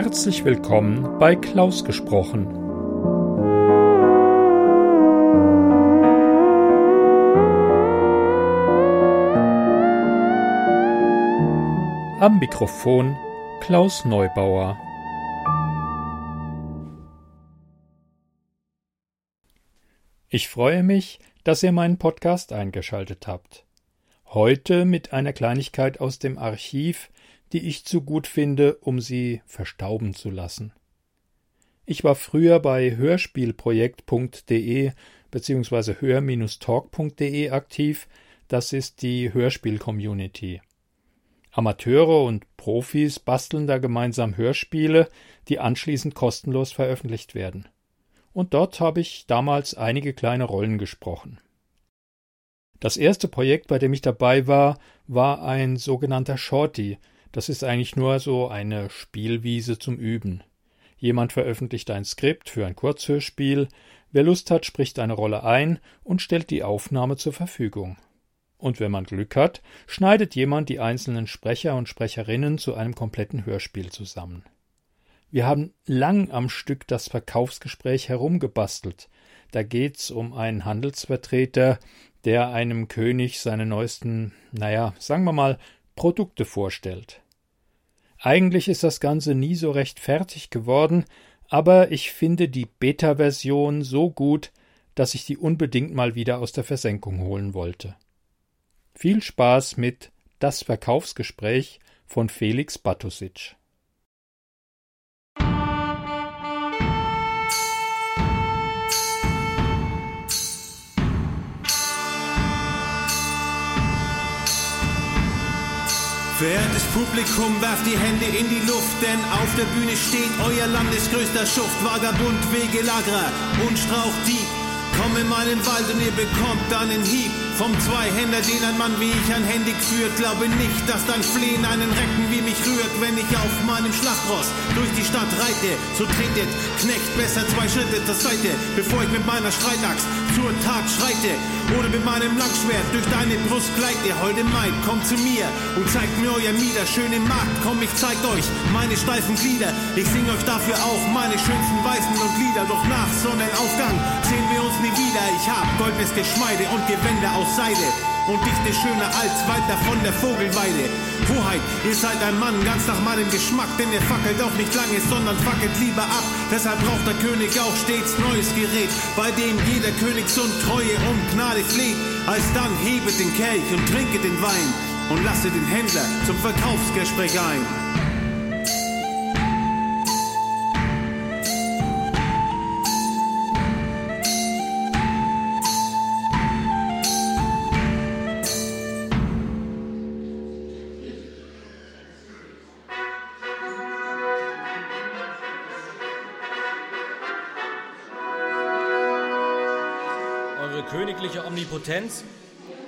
Herzlich willkommen bei Klaus gesprochen. Am Mikrofon Klaus Neubauer. Ich freue mich, dass ihr meinen Podcast eingeschaltet habt. Heute mit einer Kleinigkeit aus dem Archiv, die ich zu gut finde, um sie verstauben zu lassen. Ich war früher bei hörspielprojekt.de bzw. hör-talk.de aktiv, das ist die Hörspiel-Community. Amateure und Profis basteln da gemeinsam Hörspiele, die anschließend kostenlos veröffentlicht werden. Und dort habe ich damals einige kleine Rollen gesprochen. Das erste Projekt, bei dem ich dabei war, war ein sogenannter Shorty. Das ist eigentlich nur so eine Spielwiese zum Üben. Jemand veröffentlicht ein Skript für ein Kurzhörspiel, wer Lust hat, spricht eine Rolle ein und stellt die Aufnahme zur Verfügung. Und wenn man Glück hat, schneidet jemand die einzelnen Sprecher und Sprecherinnen zu einem kompletten Hörspiel zusammen. Wir haben lang am Stück das Verkaufsgespräch herumgebastelt. Da geht's um einen Handelsvertreter, der einem König seine neuesten, naja, sagen wir mal, Produkte vorstellt. Eigentlich ist das Ganze nie so recht fertig geworden, aber ich finde die Beta-Version so gut, dass ich die unbedingt mal wieder aus der Versenkung holen wollte. Viel Spaß mit Das Verkaufsgespräch von Felix Batusic. Verehrtes Publikum, werft die Hände in die Luft, denn auf der Bühne steht euer landesgrößter Schuft, Vagabund, Wegelagerer und Strauchdieb. Komm in meinen Wald und ihr bekommt einen Hieb vom Zweihänder, den ein Mann wie ich anhändig führt. Glaube nicht, dass dein Flehen einen Recken wie mich rührt, wenn ich auf meinem Schlachtross durch die Stadt reite. So tretet, Knecht, besser zwei Schritte zur Seite, bevor ich mit meiner Streitaxt zur Tat schreite. Oder mit meinem Langschwert durch deine Brust gleite. Holde Maid, kommt zu mir und zeigt mir euer Mieder. Schöne Magd, komm, ich zeig euch meine steifen Glieder. Ich sing euch dafür auch meine schönsten Weißen und Lieder. Doch nach Sonnenaufgang sehen wir uns nie wieder. Ich hab goldenes Geschmeide und Gewänder aus Seide und dichte schöner als weiter von der Vogelweide. Hoheit, ihr seid ein Mann ganz nach meinem Geschmack, denn ihr fackelt auch nicht lange, sondern fackelt lieber ab. Deshalb braucht der König auch stets neues Gerät, bei dem jeder Königssohn Treue und Gnade fleht. Alsdann hebet den Kelch und trinket den Wein und lasset den Händler zum Verkaufsgespräch ein. Omnipotenz,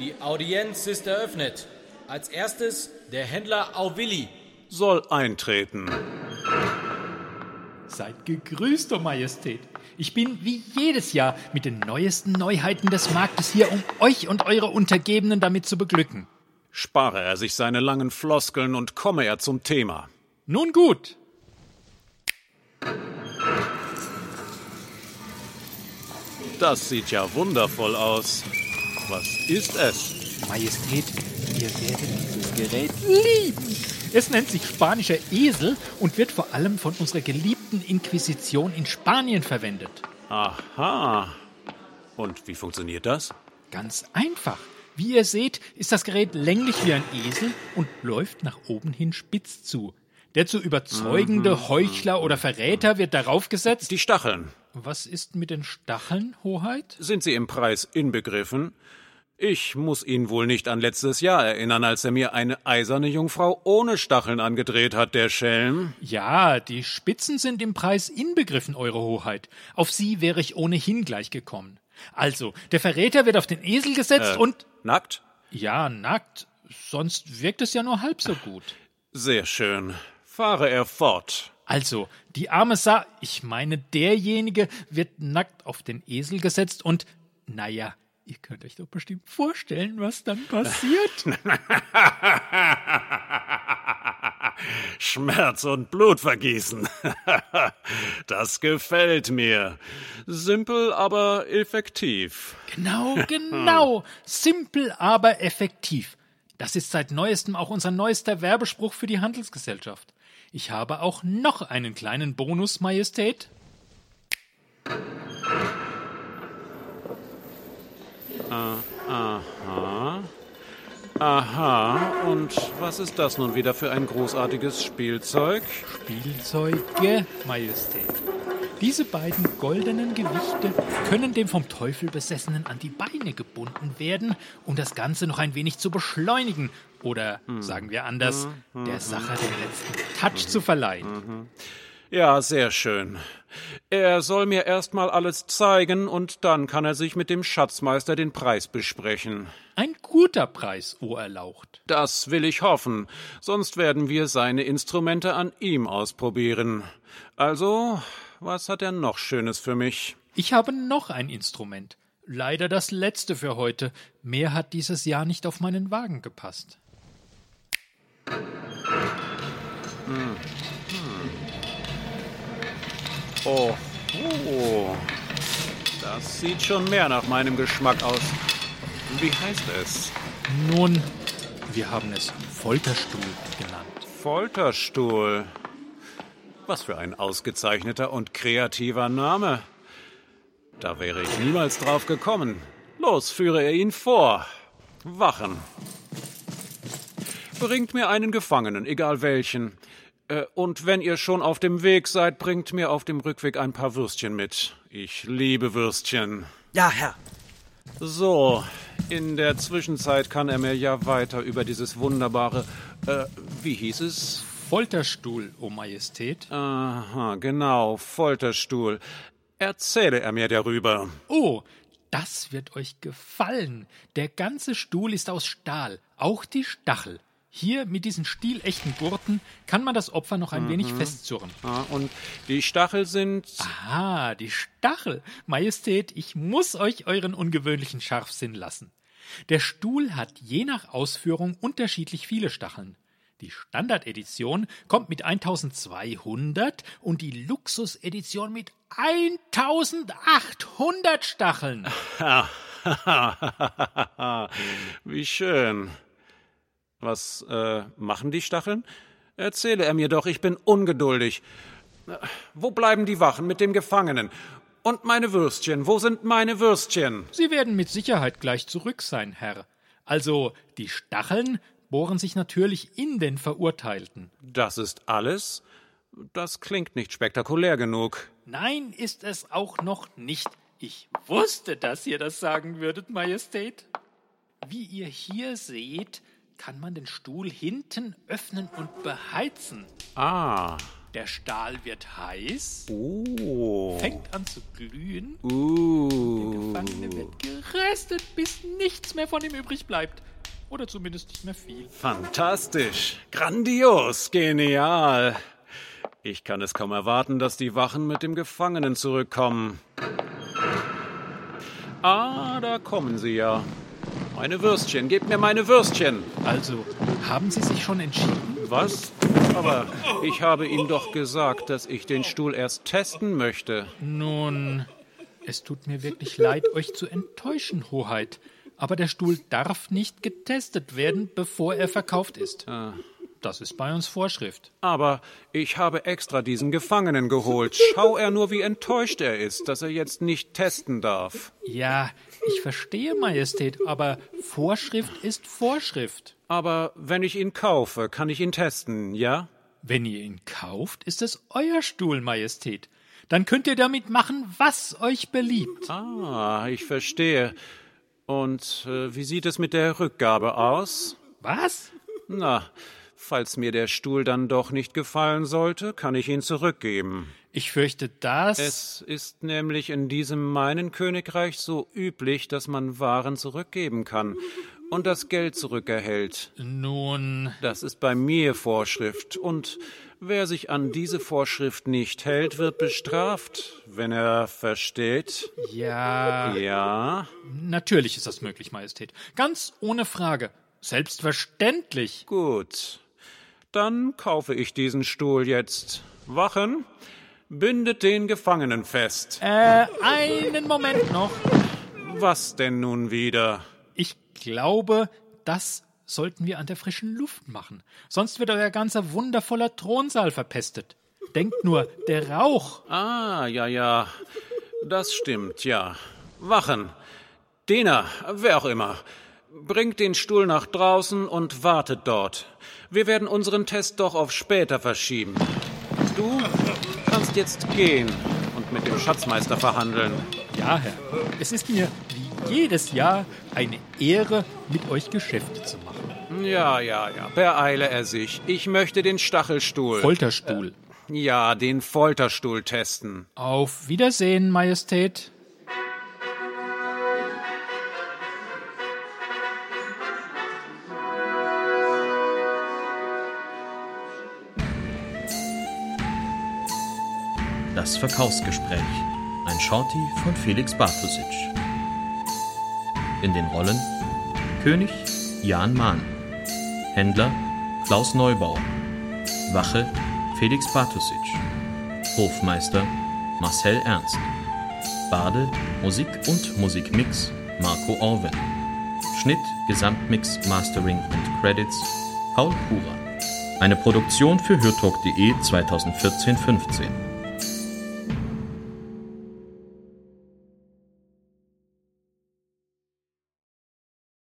die Audienz ist eröffnet. Als erstes der Händler Auvilli. soll eintreten. Seid gegrüßt, O Majestät. Ich bin wie jedes Jahr mit den neuesten Neuheiten des Marktes hier, um euch und eure Untergebenen damit zu beglücken. Spare er sich seine langen Floskeln und komme er zum Thema. Nun gut. Das sieht ja wundervoll aus. Was ist es? Majestät, ihr werdet dieses Gerät lieben. Es nennt sich spanischer Esel und wird vor allem von unserer geliebten Inquisition in Spanien verwendet. Aha. Und wie funktioniert das? Ganz einfach. Wie ihr seht, ist das Gerät länglich wie ein Esel und läuft nach oben hin spitz zu. Der zu überzeugende Heuchler oder Verräter wird darauf gesetzt. Die Stacheln. Was ist mit den Stacheln, Hoheit? Sind sie im Preis inbegriffen? Ich muss ihn wohl nicht an letztes Jahr erinnern, als er mir eine eiserne Jungfrau ohne Stacheln angedreht hat, der Schelm. Ja, die Spitzen sind im Preis inbegriffen, Eure Hoheit. Auf sie wäre ich ohnehin gleich gekommen. Also, der Verräter wird auf den Esel gesetzt Äh, und. Nackt? Ja, nackt. Sonst wirkt es ja nur halb so gut. Sehr schön. Fahre er fort. Also, die arme Sa, ich meine, derjenige wird nackt auf den Esel gesetzt und, naja, ihr könnt euch doch bestimmt vorstellen, was dann passiert. Schmerz und Blutvergießen. das gefällt mir. Simpel, aber effektiv. Genau, genau. Simpel, aber effektiv. Das ist seit neuestem auch unser neuester Werbespruch für die Handelsgesellschaft. Ich habe auch noch einen kleinen Bonus, Majestät. Aha. Aha. Und was ist das nun wieder für ein großartiges Spielzeug? Spielzeuge, Majestät. Diese beiden goldenen Gewichte können dem vom Teufel Besessenen an die Beine gebunden werden, um das Ganze noch ein wenig zu beschleunigen oder, sagen wir anders, der Sache den letzten Touch zu verleihen. Ja, sehr schön. Er soll mir erst mal alles zeigen und dann kann er sich mit dem Schatzmeister den Preis besprechen. Ein guter Preis, o Erlaucht. Das will ich hoffen, sonst werden wir seine Instrumente an ihm ausprobieren. Also, was hat er noch Schönes für mich? Ich habe noch ein Instrument. Leider das letzte für heute. Mehr hat dieses Jahr nicht auf meinen Wagen gepasst. Oh, oh. Das sieht schon mehr nach meinem Geschmack aus. Wie heißt es? Nun, wir haben es Folterstuhl genannt. Folterstuhl. Was für ein ausgezeichneter und kreativer Name. Da wäre ich niemals drauf gekommen. Los, führe er ihn vor. Wachen. Bringt mir einen Gefangenen, egal welchen. Äh, Und wenn ihr schon auf dem Weg seid, bringt mir auf dem Rückweg ein paar Würstchen mit. Ich liebe Würstchen. Ja, Herr. So, in der Zwischenzeit kann er mir ja weiter über dieses wunderbare, äh, wie hieß es? Folterstuhl, o Majestät. Aha, genau, Folterstuhl. Erzähle er mir darüber. Oh, das wird euch gefallen. Der ganze Stuhl ist aus Stahl, auch die Stachel. Hier mit diesen stilechten Gurten kann man das Opfer noch ein wenig festzurren. Ah, und die Stachel sind. Ah, die Stachel. Majestät, ich muss euch euren ungewöhnlichen Scharfsinn lassen. Der Stuhl hat je nach Ausführung unterschiedlich viele Stacheln. Die Standardedition kommt mit 1200 und die Luxusedition mit 1800 Stacheln. Wie schön. Was äh, machen die Stacheln? Erzähle er mir doch, ich bin ungeduldig. Äh, Wo bleiben die Wachen mit dem Gefangenen? Und meine Würstchen, wo sind meine Würstchen? Sie werden mit Sicherheit gleich zurück sein, Herr. Also, die Stacheln bohren sich natürlich in den Verurteilten. Das ist alles? Das klingt nicht spektakulär genug. Nein, ist es auch noch nicht. Ich wusste, dass ihr das sagen würdet, Majestät. Wie ihr hier seht, kann man den Stuhl hinten öffnen und beheizen. Ah. Der Stahl wird heiß, Oh. fängt an zu glühen, Uh. Gefangene wird geröstet, bis nichts mehr von ihm übrig bleibt. Oder zumindest nicht mehr viel. Fantastisch. Grandios. Genial. Ich kann es kaum erwarten, dass die Wachen mit dem Gefangenen zurückkommen. Ah, da kommen sie ja. Meine Würstchen, gebt mir meine Würstchen. Also, haben Sie sich schon entschieden? Was? Aber ich habe Ihnen doch gesagt, dass ich den Stuhl erst testen möchte. Nun, es tut mir wirklich leid, euch zu enttäuschen, Hoheit. Aber der Stuhl darf nicht getestet werden, bevor er verkauft ist. Das ist bei uns Vorschrift. Aber ich habe extra diesen Gefangenen geholt. Schau er nur, wie enttäuscht er ist, dass er jetzt nicht testen darf. Ja, ich verstehe, Majestät, aber Vorschrift ist Vorschrift. Aber wenn ich ihn kaufe, kann ich ihn testen, ja? Wenn ihr ihn kauft, ist es euer Stuhl, Majestät. Dann könnt ihr damit machen, was euch beliebt. Ah, ich verstehe. Und äh, wie sieht es mit der Rückgabe aus? Was? Na, falls mir der Stuhl dann doch nicht gefallen sollte, kann ich ihn zurückgeben. Ich fürchte, das. Es ist nämlich in diesem meinen Königreich so üblich, dass man Waren zurückgeben kann und das Geld zurückerhält. Nun, Das ist bei mir Vorschrift. Und wer sich an diese Vorschrift nicht hält, wird bestraft, wenn er versteht. ja. Ja, Natürlich ist das möglich, Majestät. Ganz ohne Frage. Selbstverständlich. gut. Dann kaufe ich diesen Stuhl jetzt. Wachen, bindet den Gefangenen fest. Äh, einen Moment noch. Was denn nun wieder? Ich glaube, das sollten wir an der frischen Luft machen. Sonst wird euer ganzer wundervoller Thronsaal verpestet. Denkt nur, der Rauch. Ah, ja, ja. Das stimmt, ja. Wachen. Diener, wer auch immer. Bringt den Stuhl nach draußen und wartet dort. Wir werden unseren Test doch auf später verschieben. Du kannst jetzt gehen und mit dem Schatzmeister verhandeln. Ja, Herr. Es ist mir wie jedes Jahr eine Ehre, mit euch Geschäfte zu machen. Ja, ja, ja. Beeile er sich. Ich möchte den Stachelstuhl. Folterstuhl. ja, den Folterstuhl testen. Auf Wiedersehen, Majestät. Das Verkaufsgespräch. Ein Shorty von Felix Bartosic. In den Rollen König Jan Mahn, Händler Klaus Neubauer, Wache Felix Bartosic, Hofmeister Marcel Ernst, Bade Musik und Musikmix Marco Orwell, Schnitt, Gesamtmix, Mastering und Credits Paul Kura. Eine Produktion für hörtalk.de 2014-15.